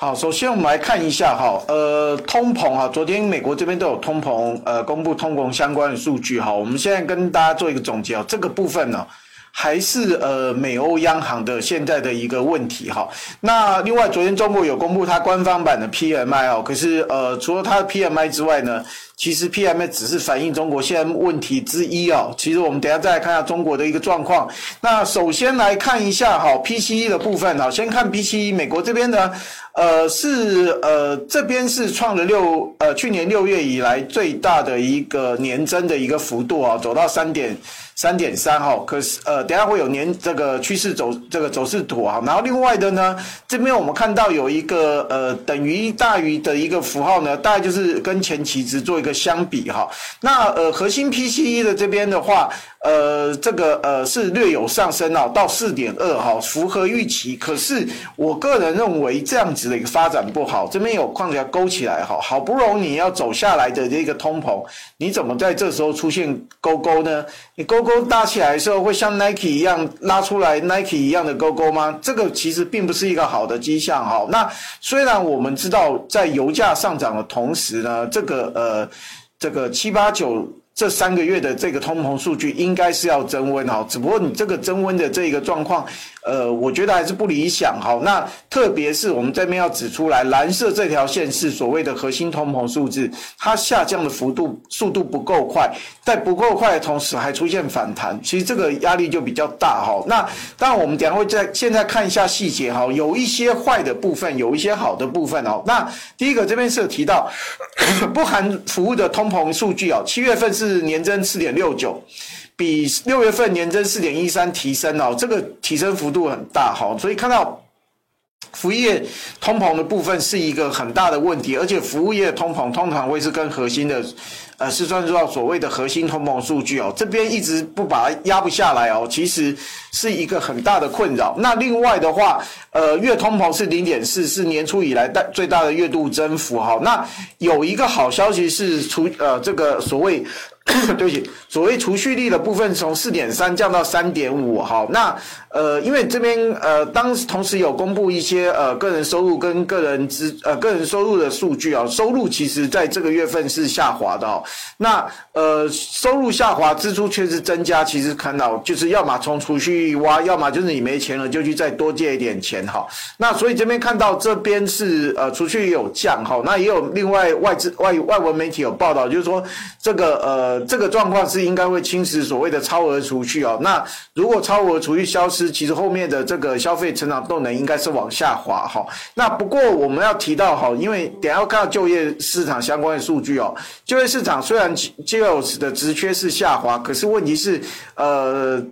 好，首先我们来看一下哈，呃，通膨哈，昨天美国这边都有通膨，呃，公布通膨相关的数据哈，我们现在跟大家做一个总结哦，这个部分呢，还是呃美欧央行的现在的一个问题哈。那另外，昨天中国有公布它官方版的 PMI 哦，可是呃，除了它的 PMI 之外呢，其实 PMI 只是反映中国现在问题之一哦。其实我们等下再来看一下中国的一个状况。那首先来看一下哈，PCE 的部分哈，先看 PCE，美国这边呢。呃，是呃，这边是创了六呃去年六月以来最大的一个年增的一个幅度啊，走到三点三点三哈。可是呃，等下会有年这个趋势走这个走势图啊。然后另外的呢，这边我们看到有一个呃等于大于的一个符号呢，大概就是跟前期值做一个相比哈。那呃核心 PCE 的这边的话。呃，这个呃是略有上升哦，到四点二哈，符合预期。可是我个人认为这样子的一个发展不好，这边有框架勾起来哈，好不容易你要走下来的这个通膨，你怎么在这时候出现勾勾呢？你勾勾搭起来的时候，会像 Nike 一样拉出来 Nike 一样的勾勾吗？这个其实并不是一个好的迹象哈。那虽然我们知道在油价上涨的同时呢，这个呃这个七八九。这三个月的这个通膨数据应该是要增温哈，只不过你这个增温的这个状况，呃，我觉得还是不理想哈。那特别是我们这边要指出来，蓝色这条线是所谓的核心通膨数字，它下降的幅度速度不够快，在不够快的同时还出现反弹，其实这个压力就比较大哈。那当然我们等下会在现在看一下细节哈，有一些坏的部分，有一些好的部分哦。那第一个这边是有提到 不含服务的通膨数据哦，七月份。是年增四点六九，比六月份年增四点一三提升哦，这个提升幅度很大哈，所以看到服务业通膨的部分是一个很大的问题，而且服务业通膨通常会是跟核心的。呃，是算到所谓的核心通膨数据哦，这边一直不把它压不下来哦，其实是一个很大的困扰。那另外的话，呃，月通膨是零点四，是年初以来大最大的月度增幅哈。那有一个好消息是除呃这个所谓。对不起，所谓储蓄率的部分从四点三降到三点五，好，那呃，因为这边呃，当时同时有公布一些呃个人收入跟个人支呃个人收入的数据啊，收入其实在这个月份是下滑的，那呃收入下滑，支出却是增加，其实看到就是要么从储蓄挖，要么就是你没钱了就去再多借一点钱哈，那所以这边看到这边是呃储蓄有降哈，那也有另外外资外外文媒体有报道，就是说这个呃。这个状况是应该会侵蚀所谓的超额储蓄哦。那如果超额储蓄消失，其实后面的这个消费成长动能应该是往下滑哈。那不过我们要提到哈，因为等下要看就业市场相关的数据哦。就业市场虽然就业的职缺是下滑，可是问题是呃，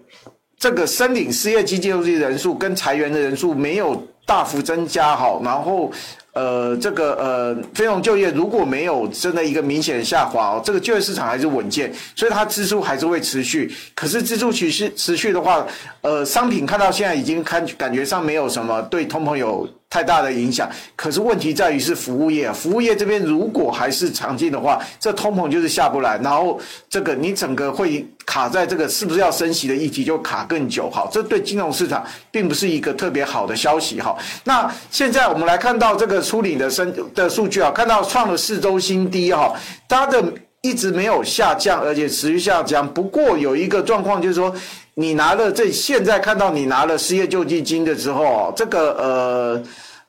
这个申领失业救济金人数跟裁员的人数没有大幅增加哈，然后。呃，这个呃，非农就业如果没有真的一个明显的下滑哦，这个就业市场还是稳健，所以它支出还是会持续。可是支出持续持续的话，呃，商品看到现在已经看感觉上没有什么对通膨有太大的影响。可是问题在于是服务业，服务业这边如果还是强劲的话，这通膨就是下不来，然后这个你整个会。卡在这个是不是要升息的议题就卡更久，好，这对金融市场并不是一个特别好的消息，哈。那现在我们来看到这个初领的升的数据啊，看到创了四周新低，哈，它的一直没有下降，而且持续下降。不过有一个状况就是说，你拿了这现在看到你拿了失业救济金的时候，这个呃。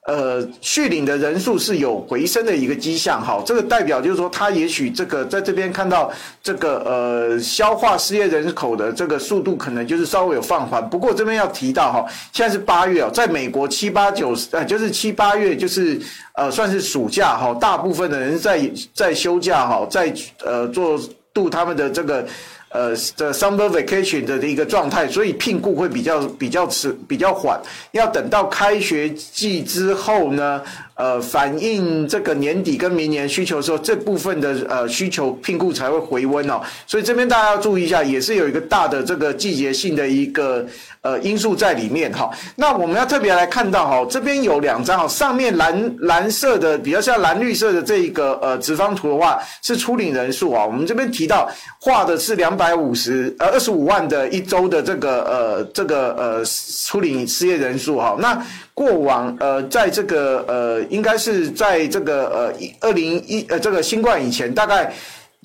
呃，续领的人数是有回升的一个迹象，哈，这个代表就是说，他也许这个在这边看到这个呃消化失业人口的这个速度可能就是稍微有放缓。不过这边要提到哈，现在是八月哦，在美国七八九呃就是七八月就是呃算是暑假哈，大部分的人在在休假哈，在呃做度他们的这个。呃的 summer vacation 的一个状态，所以聘雇会比较比较迟比较缓，要等到开学季之后呢。呃，反映这个年底跟明年需求的时候，这部分的呃需求聘雇才会回温哦。所以这边大家要注意一下，也是有一个大的这个季节性的一个呃因素在里面哈。那我们要特别来看到哈，这边有两张哈，上面蓝蓝色的比较像蓝绿色的这一个呃直方图的话是初领人数啊。我们这边提到画的是两百五十呃二十五万的一周的这个呃这个呃初领失业人数哈。那过往呃，在这个呃，应该是在这个呃，二零一呃，这个新冠以前，大概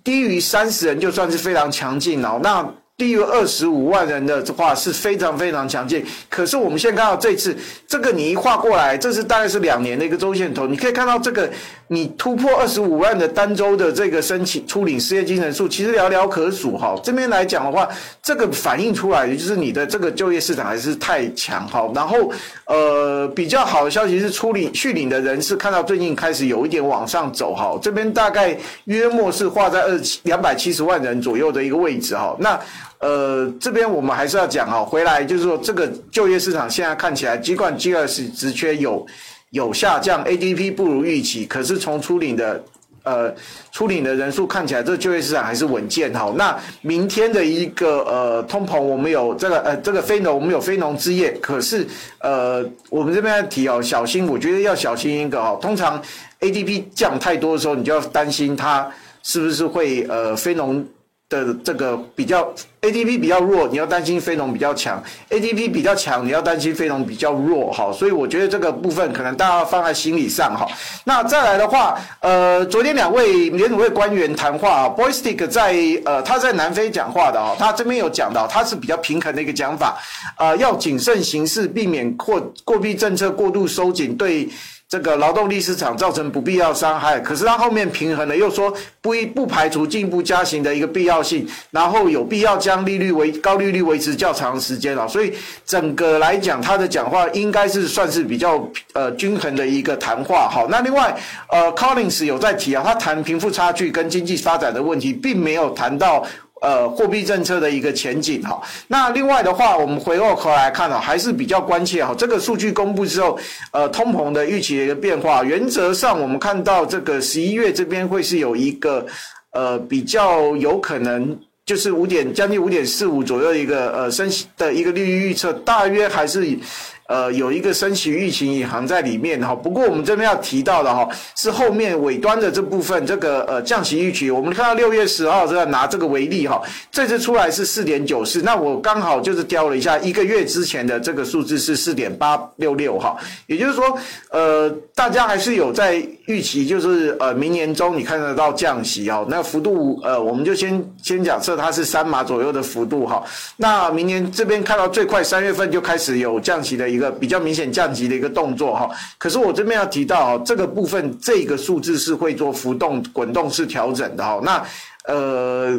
低于三十人就算是非常强劲了。那低于二十五万人的话是非常非常强劲。可是我们现在看到这次这个你一画过来，这是大概是两年的一个周线图，你可以看到这个。你突破二十五万的单周的这个申请初领失业金人数，其实寥寥可数哈。这边来讲的话，这个反映出来的就是你的这个就业市场还是太强哈。然后呃，比较好的消息是初领续领的人是看到最近开始有一点往上走哈。这边大概约莫是画在二两百七十万人左右的一个位置哈。那呃，这边我们还是要讲哈，回来就是说这个就业市场现在看起来，尽管 JOLTS 职缺有。有下降，ADP 不如预期，可是从初领的，呃，初领的人数看起来，这就业市场还是稳健哈。那明天的一个呃通膨，我们有这个呃这个非农，我们有非农之夜，可是呃我们这边要提哦，小心，我觉得要小心一个哈。通常 ADP 降太多的时候，你就要担心它是不是会呃非农。的这个比较 ADP 比较弱，你要担心非农比较强；ADP 比较强，你要担心非农比较弱。哈，所以我觉得这个部分可能大家放在心理上哈。那再来的话，呃，昨天两位联储会官员谈话，Boystick 在呃他在南非讲话的啊，他这边有讲到，他是比较平衡的一个讲法，呃，要谨慎行事，避免货货币政策过度收紧对。这个劳动力市场造成不必要伤害，可是他后面平衡了，又说不不排除进一步加息的一个必要性，然后有必要将利率维高利率维持较长时间啊，所以整个来讲，他的讲话应该是算是比较呃均衡的一个谈话。好，那另外呃，Collins 有在提啊，他谈贫富差距跟经济发展的问题，并没有谈到。呃，货币政策的一个前景哈。那另外的话，我们回过头来看啊，还是比较关切哈。这个数据公布之后，呃，通膨的预期的一个变化，原则上我们看到这个十一月这边会是有一个呃比较有可能就是五点将近五点四五左右一个呃升息的一个利率预测，大约还是。呃，有一个升息预期隐含在里面哈。不过我们这边要提到的哈，是后面尾端的这部分，这个呃降息预期。我们看到六月十号这个拿这个为例哈，这次出来是四点九四，那我刚好就是调了一下，一个月之前的这个数字是四点八六六哈。也就是说，呃，大家还是有在预期，就是呃明年中你看得到降息哦，那幅度呃我们就先先假设它是三码左右的幅度哈。那明年这边看到最快三月份就开始有降息的。一个比较明显降级的一个动作哈，可是我这边要提到这个部分，这个数字是会做浮动滚动式调整的哈。那呃，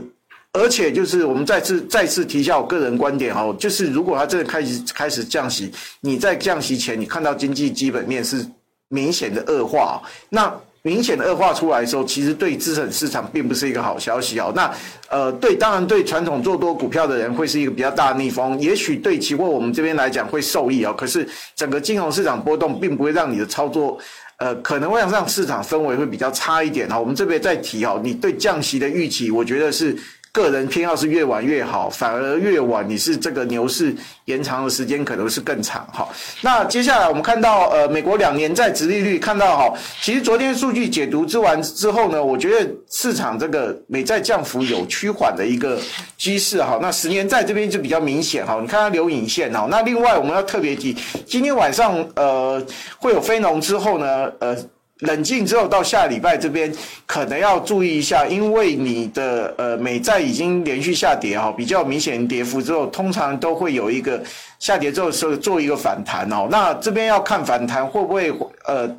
而且就是我们再次再次提一下我个人观点哦，就是如果它真的开始开始降息，你在降息前你看到经济基本面是明显的恶化，那。明显的恶化出来的时候，其实对资产市场并不是一个好消息哦。那呃，对，当然对传统做多股票的人会是一个比较大的逆风，也许对期货我们这边来讲会受益哦。可是整个金融市场波动并不会让你的操作，呃，可能会让市场氛围会比较差一点哈。我们这边再提哦，你对降息的预期，我觉得是。个人偏好是越晚越好，反而越晚你是这个牛市延长的时间可能是更长哈。那接下来我们看到呃美国两年债殖利率看到哈，其实昨天数据解读之完之后呢，我觉得市场这个美债降幅有趋缓的一个趋势哈。那十年债这边就比较明显哈，你看它留影线哈。那另外我们要特别提，今天晚上呃会有非农之后呢呃。冷静之后，到下礼拜这边可能要注意一下，因为你的呃美债已经连续下跌哈，比较明显跌幅之后，通常都会有一个下跌之后是做一个反弹哦。那这边要看反弹会不会呃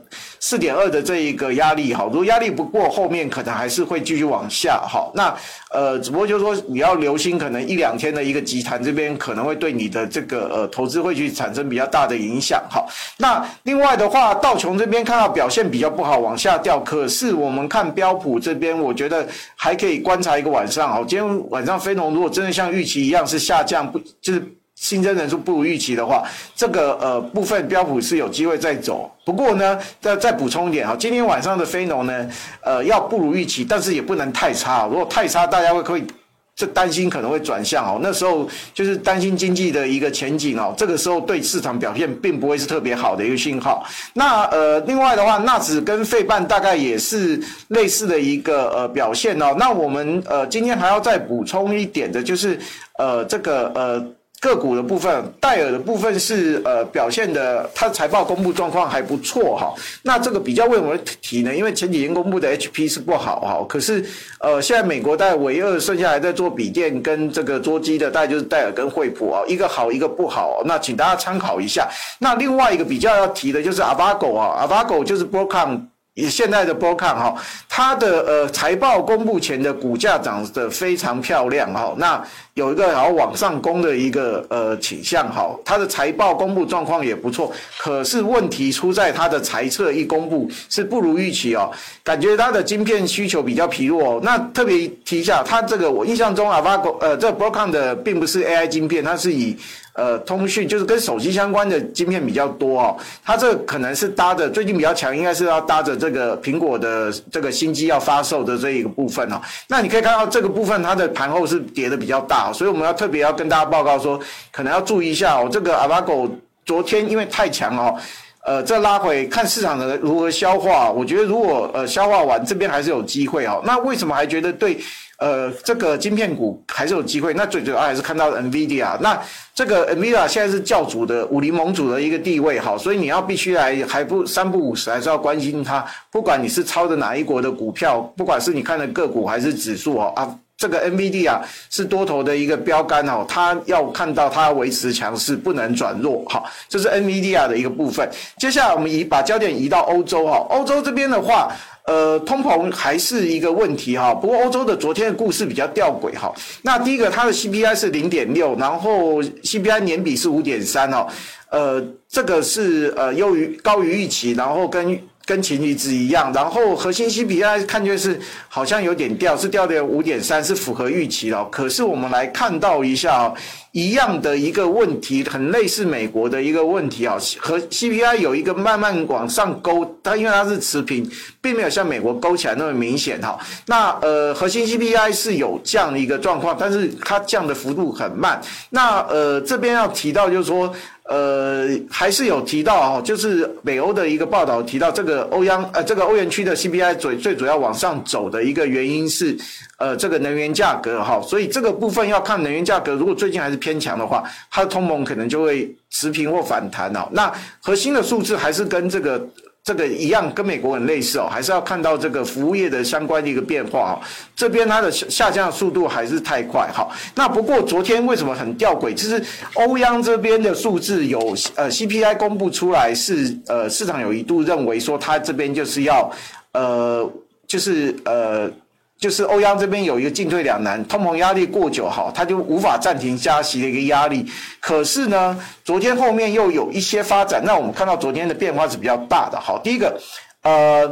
四点二的这一个压力哈，如果压力不过，后面可能还是会继续往下哈。那呃，只不过就是说你要留心，可能一两天的一个集团这边可能会对你的这个呃投资会去产生比较大的影响哈。那另外的话，道琼这边看到表现比较不好，往下掉，可是我们看标普这边，我觉得还可以观察一个晚上哈。今天晚上非农如果真的像预期一样是下降，不就是。新增人数不如预期的话，这个呃部分标普是有机会再走。不过呢，再再补充一点哈，今天晚上的非农呢，呃要不如预期，但是也不能太差。如果太差，大家会可以这担心可能会转向哦。那时候就是担心经济的一个前景哦。这个时候对市场表现并不会是特别好的一个信号。那呃另外的话，纳指跟费半大概也是类似的一个呃表现哦。那我们呃今天还要再补充一点的就是呃这个呃。个股的部分，戴尔的部分是呃表现的，它的财报公布状况还不错哈。那这个比较为什么提呢？因为前几天公布的 HP 是不好哈，可是呃现在美国在唯二剩下还在做笔电跟这个桌机的，大概就是戴尔跟惠普啊，一个好一个不好。那请大家参考一下。那另外一个比较要提的就是 Avago 啊，Avago 就是 b r o c o m 以现在的波看哈，它的呃财报公布前的股价涨得非常漂亮哈。那有一个好往上攻的一个呃倾向哈，它的财报公布状况也不错，可是问题出在它的财测一公布是不如预期哦，感觉它的晶片需求比较疲弱哦。那特别提一下，它这个我印象中 Avago 呃这波看的并不是 AI 晶片，它是以呃通讯就是跟手机相关的晶片比较多哦。它这可能是搭着最近比较强，应该是要搭着这个苹果的这个新机要发售的这一个部分哦。那你可以看到这个部分它的盘后是跌的比较大。所以我们要特别要跟大家报告说，可能要注意一下哦。这个 Avago 昨天因为太强哦，呃，这拉回看市场的如何消化。我觉得如果呃消化完，这边还是有机会哦。那为什么还觉得对呃这个晶片股还是有机会？那最主要还是看到 NVIDIA。那这个 NVIDIA 现在是教主的武林盟主的一个地位哈，所以你要必须来还不三不五时还是要关心它。不管你是抄的哪一国的股票，不管是你看的个股还是指数哦啊。这个 NVIDIA 是多头的一个标杆哦，它要看到它维持强势，不能转弱。好，这是 NVIDIA 的一个部分。接下来我们移把焦点移到欧洲哈，欧洲这边的话，呃，通膨还是一个问题哈。不过欧洲的昨天的故事比较吊诡哈。那第一个，它的 CPI 是零点六，然后 CPI 年比是五点三哦，呃，这个是呃优于高于预期，然后跟。跟前一值一样，然后核心 CPI 看就是好像有点掉，是掉的五点三，是符合预期了。可是我们来看到一下，一样的一个问题，很类似美国的一个问题啊，和 CPI 有一个慢慢往上勾，它因为它是持平，并没有像美国勾起来那么明显哈。那呃，核心 CPI 是有降的一个状况，但是它降的幅度很慢。那呃，这边要提到就是说。呃，还是有提到哈，就是北欧的一个报道提到，这个欧央呃，这个欧元区的 CPI 最最主要往上走的一个原因是，呃，这个能源价格哈，所以这个部分要看能源价格，如果最近还是偏强的话，它的通膨可能就会持平或反弹哦。那核心的数字还是跟这个。这个一样跟美国很类似哦，还是要看到这个服务业的相关的一个变化哦。这边它的下降的速度还是太快哈。那不过昨天为什么很吊诡？就是欧央这边的数字有呃 CPI 公布出来是呃市场有一度认为说它这边就是要呃就是呃。就是欧央这边有一个进退两难，通膨压力过久，哈，它就无法暂停加息的一个压力。可是呢，昨天后面又有一些发展，那我们看到昨天的变化是比较大的。好，第一个，呃，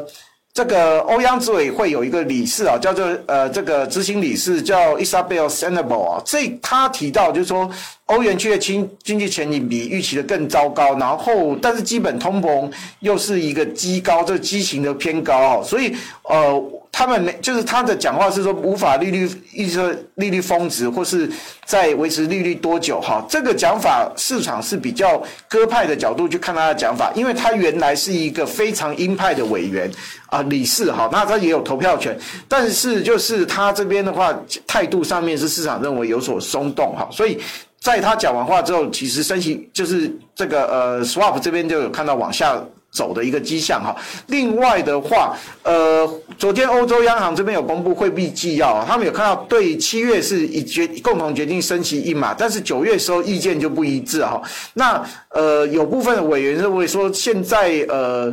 这个欧央执委会有一个理事啊，叫做呃这个执行理事叫 Isabel Schnabel 啊，这他提到就是说，欧元区的经经济前景比预期的更糟糕，然后但是基本通膨又是一个畸高，这个畸形的偏高啊，所以呃。他们没，就是他的讲话是说无法利率预测利率峰值，或是在维持利率多久哈？这个讲法市场是比较鸽派的角度去看他的讲法，因为他原来是一个非常鹰派的委员啊理事哈，那他也有投票权，但是就是他这边的话态度上面是市场认为有所松动哈，所以在他讲完话之后，其实升息就是这个呃 swap 这边就有看到往下。走的一个迹象哈。另外的话，呃，昨天欧洲央行这边有公布货币纪要，他们有看到对七月是一决共同决定升息一码，但是九月时候意见就不一致哈。那呃，有部分的委员认为说，现在呃。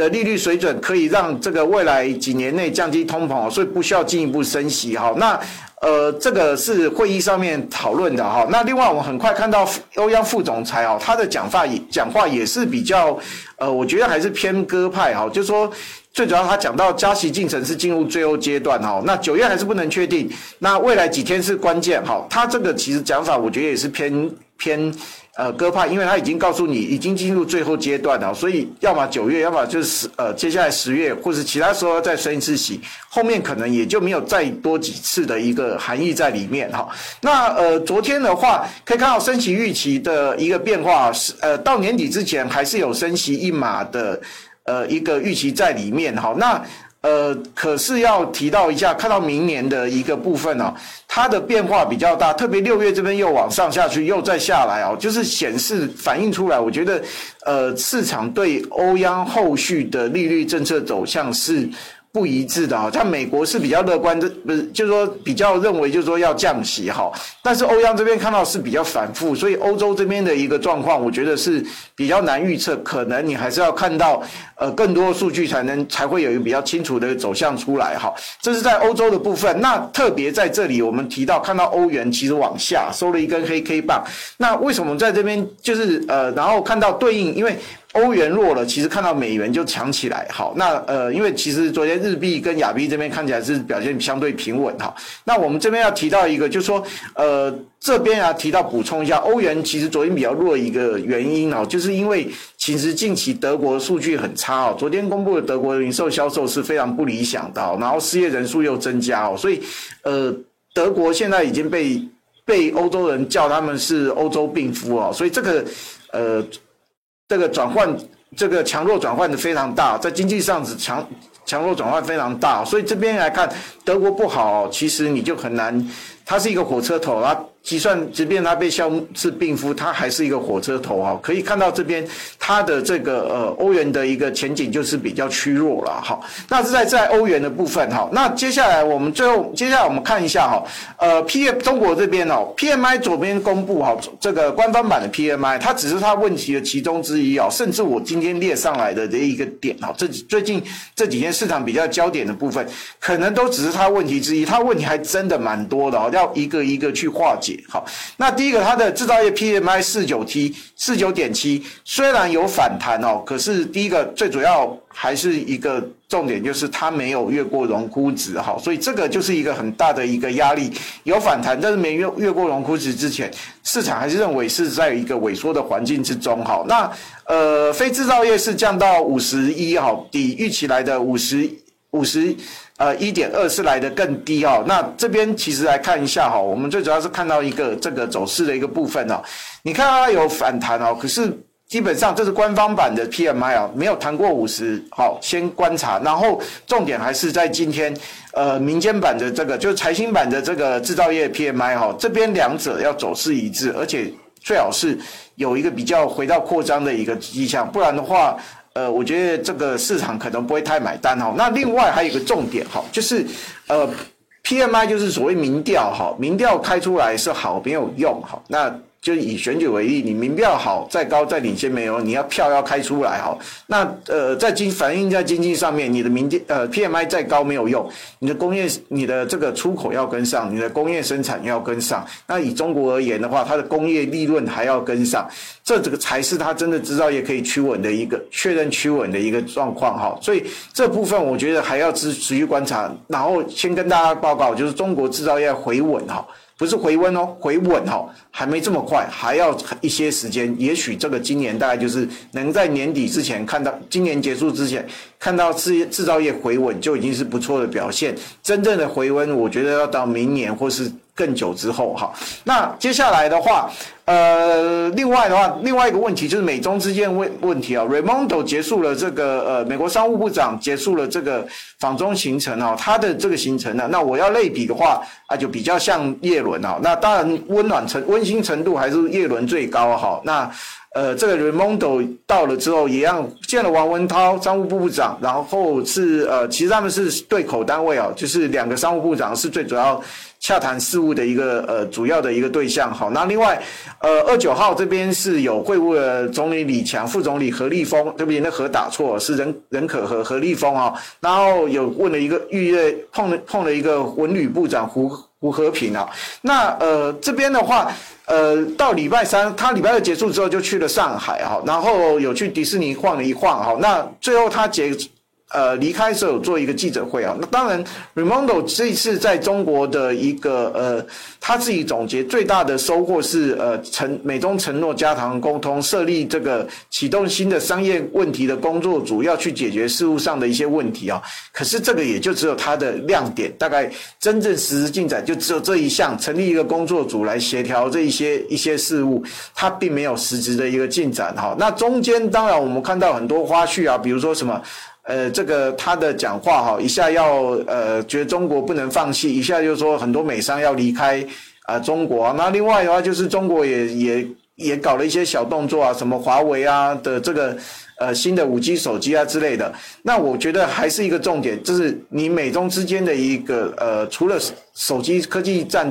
的利率水准可以让这个未来几年内降低通膨，所以不需要进一步升息哈。那呃，这个是会议上面讨论的哈。那另外我们很快看到欧央副总裁哦，他的讲话也讲话也是比较呃，我觉得还是偏鸽派哈，就说最主要他讲到加息进程是进入最后阶段哈。那九月还是不能确定，那未来几天是关键哈。他这个其实讲法我觉得也是偏偏。呃，鸽派，因为他已经告诉你已经进入最后阶段了，所以要么九月，要么就是呃，接下来十月或是其他时候再升一次息，后面可能也就没有再多几次的一个含义在里面哈。那呃，昨天的话可以看到升息预期的一个变化是呃，到年底之前还是有升息一码的呃一个预期在里面哈。那呃，可是要提到一下，看到明年的一个部分哦，它的变化比较大，特别六月这边又往上下去，又再下来哦，就是显示反映出来，我觉得，呃，市场对欧央后续的利率政策走向是。不一致的哈，像美国是比较乐观的，不是，就是说比较认为就是说要降息哈，但是欧央这边看到是比较反复，所以欧洲这边的一个状况，我觉得是比较难预测，可能你还是要看到呃更多数据才能才会有一个比较清楚的走向出来哈。这是在欧洲的部分，那特别在这里我们提到看到欧元其实往下收了一根黑 K 棒，那为什么在这边就是呃，然后看到对应，因为。欧元弱了，其实看到美元就强起来。好，那呃，因为其实昨天日币跟亚币这边看起来是表现相对平稳哈。那我们这边要提到一个，就是说呃，这边要提到补充一下，欧元其实昨天比较弱一个原因哦，就是因为其实近期德国数据很差哦，昨天公布的德国零售销售是非常不理想的，然后失业人数又增加哦，所以呃，德国现在已经被被欧洲人叫他们是欧洲病夫哦，所以这个呃。这个转换，这个强弱转换的非常大，在经济上是强强弱转换非常大，所以这边来看德国不好，其实你就很难，它是一个火车头啊。计算，即便它被消是病夫，它还是一个火车头哈。可以看到这边它的这个呃欧元的一个前景就是比较趋弱了哈。那是在在欧元的部分哈。那接下来我们最后接下来我们看一下哈，呃 P M 中国这边哦，PMI 左边公布哈，这个官方版的 PMI，它只是它问题的其中之一哦。甚至我今天列上来的这一个点哈，这最近这几天市场比较焦点的部分，可能都只是它问题之一，它问题还真的蛮多的哦，要一个一个去化解。好，那第一个，它的制造业 PMI 四九 T 四九点七，虽然有反弹哦，可是第一个最主要还是一个重点，就是它没有越过荣枯值，哈，所以这个就是一个很大的一个压力，有反弹，但是没越越过荣枯值之前，市场还是认为是在一个萎缩的环境之中，哈，那呃，非制造业是降到五十一，哈，比预期来的五十五十。呃，一点二是来得更低哦。那这边其实来看一下哈、我们最主要是看到一个这个走势的一个部分哦。你看它有反弹哦，可是基本上这是官方版的 PMI 哦，没有弹过五十。好，先观察，然后重点还是在今天呃民间版的这个，就是财新版的这个制造业 PMI 哈、哦，这边两者要走势一致，而且最好是有一个比较回到扩张的一个迹象，不然的话。呃，我觉得这个市场可能不会太买单哈。那另外还有一个重点哈，就是呃，PMI 就是所谓民调哈，民调开出来是好没有用哈。那就以选举为例，你民调好再高再领先没有，你要票要开出来哈。那呃，在经反映在经济上面，你的民调呃 PMI 再高没有用，你的工业你的这个出口要跟上，你的工业生产要跟上。那以中国而言的话，它的工业利润还要跟上，这这个才是它真的制造业可以趋稳的一个确认趋稳的一个状况哈。所以这部分我觉得还要持持续观察，然后先跟大家报告，就是中国制造业回稳哈。不是回温哦，回稳哈，还没这么快，还要一些时间。也许这个今年大概就是能在年底之前看到，今年结束之前看到制制造业回稳，就已经是不错的表现。真正的回温，我觉得要到明年或是。更久之后，哈，那接下来的话，呃，另外的话，另外一个问题就是美中之间问问题啊。Raimondo 结束了这个呃，美国商务部长结束了这个访中行程啊，他的这个行程呢，那我要类比的话啊，就比较像叶伦啊。那当然温暖程温馨程度还是叶伦最高哈。那呃，这个 Raimondo 到了之后，也让见了王文涛商务部部长，然后是呃，其实他们是对口单位啊，就是两个商务部长是最主要洽谈事务的一个呃主要的一个对象。好，那另外呃二九号这边是有会晤了总理李强、副总理何立峰，对不起，那何打错是任任可和何立峰啊，然后有问了一个预约碰了碰了一个文旅部长胡胡和平啊，那呃这边的话。呃，到礼拜三，他礼拜二结束之后就去了上海哈，然后有去迪士尼晃了一晃哈，那最后他结。呃，离开时候有做一个记者会啊。那当然，Raimondo 这一次在中国的一个呃，他自己总结最大的收获是呃，承美中承诺加强沟通，设立这个启动新的商业问题的工作组，要去解决事务上的一些问题啊。可是这个也就只有他的亮点，大概真正实质进展就只有这一项，成立一个工作组来协调这一些一些事务，他并没有实质的一个进展哈。那中间当然我们看到很多花絮啊，比如说什么。呃，这个他的讲话哈，一下要呃觉得中国不能放弃，一下就说很多美商要离开啊、中国。那另外的话就是中国也也也搞了一些小动作啊，什么华为啊的这个呃新的五 G 手机啊之类的。那我觉得还是一个重点，就是你美中之间的一个呃，除了手机科技战。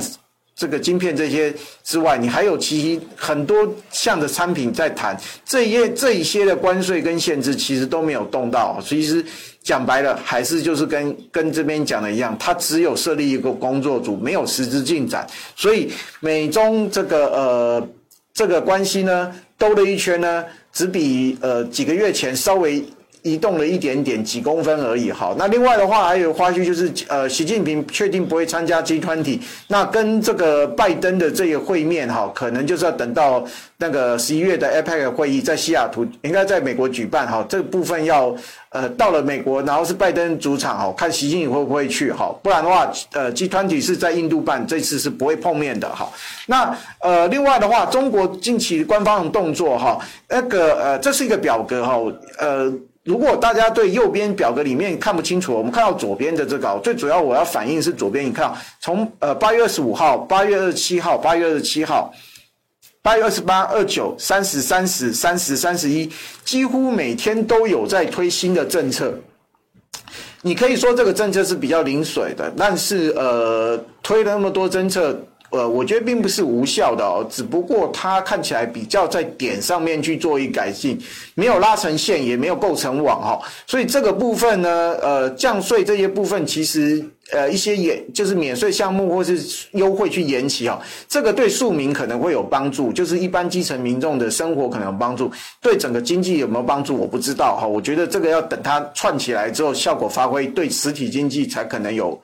这个晶片这些之外，你还有其很多项的产品在谈，这一些这一些的关税跟限制其实都没有动到。其实讲白了，还是就是跟跟这边讲的一样，它只有设立一个工作组，没有实质进展。所以美中这个呃这个关系呢，兜了一圈呢，只比呃几个月前稍微。移动了一点点几公分而已，好，那另外的话还有花絮就是，呃，习近平确定不会参加 G20，那跟这个拜登的这个会面，哈，可能就是要等到那个十一月的 APEC 会议在西雅图，应该在美国举办，哈，这个部分要，呃，到了美国，然后是拜登主场，哈，看习近平会不会去，哈，不然的话，呃，G20 是在印度办，这次是不会碰面的，哈，那呃，另外的话，中国近期官方的动作，哈，那个呃，这是一个表格，哈，呃。如果大家对右边表格里面看不清楚，我们看到左边的这个，最主要我要反映是左边。你看，从呃八月二十五号、八月二十七号、八月二十七号、八月二十八、二九、三十、三十、三十、三十一，几乎每天都有在推新的政策。你可以说这个政策是比较临水的，但是呃，推了那么多政策。呃，我觉得并不是无效的哦，只不过它看起来比较在点上面去做一改进，没有拉成线，也没有构成网哈，所以这个部分呢，呃，降税这些部分其实呃一些延就是免税项目或是优惠去延期哈，这个对庶民可能会有帮助，就是一般基层民众的生活可能有帮助，对整个经济有没有帮助我不知道哈，我觉得这个要等它串起来之后效果发挥，对实体经济才可能有。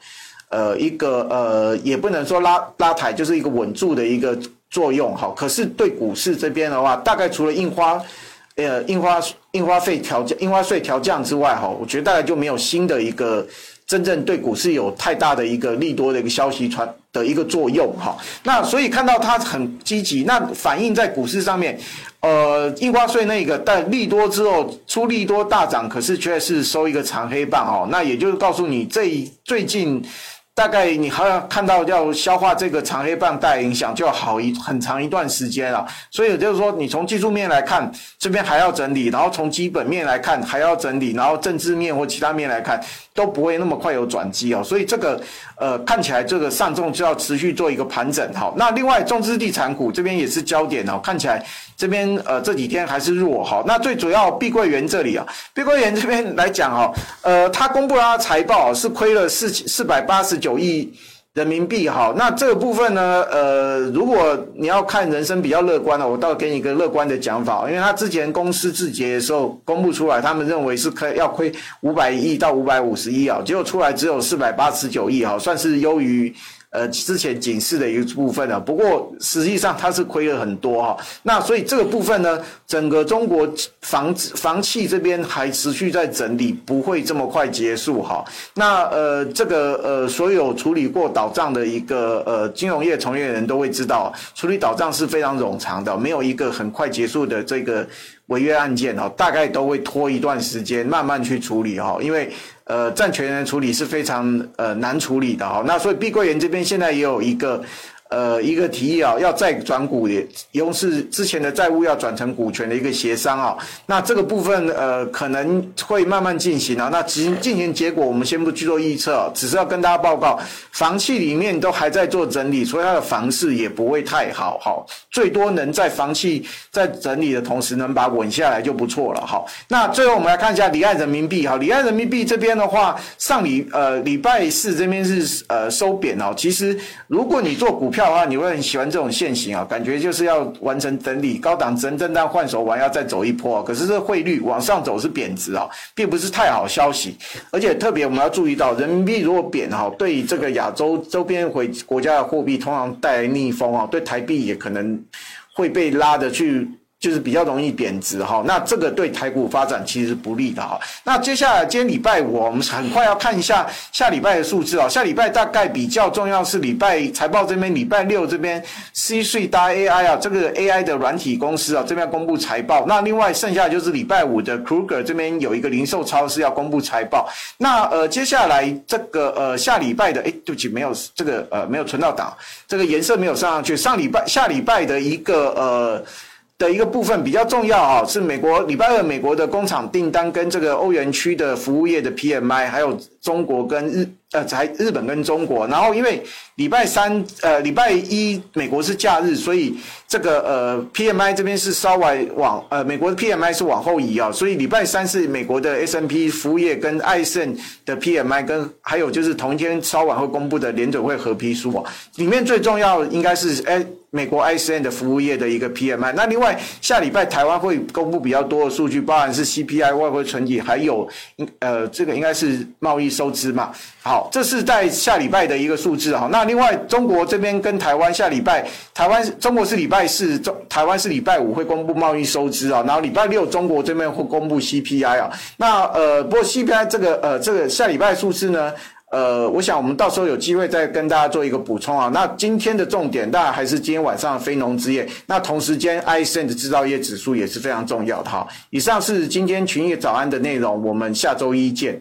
呃，一个呃，也不能说拉拉抬，就是一个稳住的一个作用哈。可是对股市这边的话，大概除了印花，呃，印花印花费调降、印花税调降之外哈，我觉得大概就没有新的一个真正对股市有太大的一个利多的一个消息传的一个作用哈。那所以看到它很积极，那反映在股市上面，呃，印花税那个但利多之后出利多大涨，可是却是收一个长黑棒哦。那也就是告诉你，这最近。大概你还要看到要消化这个长黑棒带影响，就要好一很长一段时间了。所以也就是说，你从技术面来看，这边还要整理；然后从基本面来看，还要整理；然后政治面或其他面来看，都不会那么快有转机哦。所以这个呃，看起来这个上证就要持续做一个盘整。好，那另外中资地产股这边也是焦点哦，看起来这边呃这几天还是弱。好，那最主要碧桂园这里啊，碧桂园这边来讲哦，呃，它公布了它财报是亏了四四百八十九亿人民币，好，那这个部分呢，呃，如果你要看人生比较乐观的，我倒给你一个乐观的讲法，因为他之前公司自结的时候公布出来，他们认为是可要亏五百亿到五百五十亿啊，结果出来只有四百八十九亿，哈，算是优于。呃，之前警示的一个部分呢，不过实际上它是亏了很多哈。那所以这个部分呢，整个中国房房企这边还持续在整理，不会这么快结束哈。那呃，这个呃，所有处理过倒账的一个呃金融业从业人都会知道，处理倒账是非常冗长的，没有一个很快结束的这个违约案件哈，大概都会拖一段时间慢慢去处理哈，因为。呃，债权人处理是非常呃难处理的哈，那所以碧桂园这边现在也有一个呃一个提议啊，要再转股也，用是之前的债务要转成股权的一个协商啊。那这个部分呃可能会慢慢进行啊。那进进行结果我们先不去做预测，只是要跟大家报告，房企里面都还在做整理，所以它的房市也不会太好哈。最多能在房企在整理的同时能把稳下来就不错了哈。那最后我们来看一下离岸人民币哈，离岸人民币这边的话，上礼呃礼拜四这边是呃收贬哦。其实如果你做股票的话，你会很喜欢这种线型啊，感觉就是要完成整理，高档震荡换手完要再走一波。可是这汇率往上走是贬值啊，并不是太好消息。而且特别我们要注意到，人民币如果贬哈，对这个亚洲周边回国家的货币通常带来逆风啊，对台币也可能会被拉的去。就是比较容易贬值哈，那这个对台股发展其实是不利的哈。那接下来今天礼拜五，我们很快要看一下下礼拜的数字啊。下礼拜大概比较重要是礼拜财报这边，礼拜六这边 C 税搭 AI 啊，这个 AI 的软体公司啊这边要公布财报。那另外剩下就是礼拜五的 Kruger 这边有一个零售超市要公布财报。那呃接下来这个呃下礼拜的哎对不起没有这个呃没有存到档，这个颜色没有上上去。上礼拜下礼拜的一个呃。的一个部分比较重要啊，是美国礼拜二美国的工厂订单跟这个欧元区的服务业的 PMI，还有中国跟日呃才日本跟中国，然后因为礼拜三呃礼拜一美国是假日，所以这个呃 PMI 这边是稍微往呃美国的 PMI 是往后移啊，所以礼拜三是美国的 S&P 服务业跟 ISM 的 PMI 跟还有就是同一天稍晚会公布的联准会合批书啊，里面最重要应该是哎。美国 ISM 的服务业的一个 PMI，那另外下礼拜台湾会公布比较多的数据，包含是 CPI 外汇存底，还有呃这个应该是贸易收支嘛。好，这是在下礼拜的一个数字哈。那另外中国这边跟台湾下礼拜，台湾中国是礼拜四，中台湾是礼拜五会公布贸易收支啊，然后礼拜六中国这边会公布 CPI 啊。那呃不过 CPI 这个呃这个下礼拜数字呢？呃，我想我们到时候有机会再跟大家做一个补充啊。那今天的重点当然还是今天晚上的非农之夜。那同时间，ISM 的制造业指数也是非常重要的哈。以上是今天群益早安的内容，我们下周一见。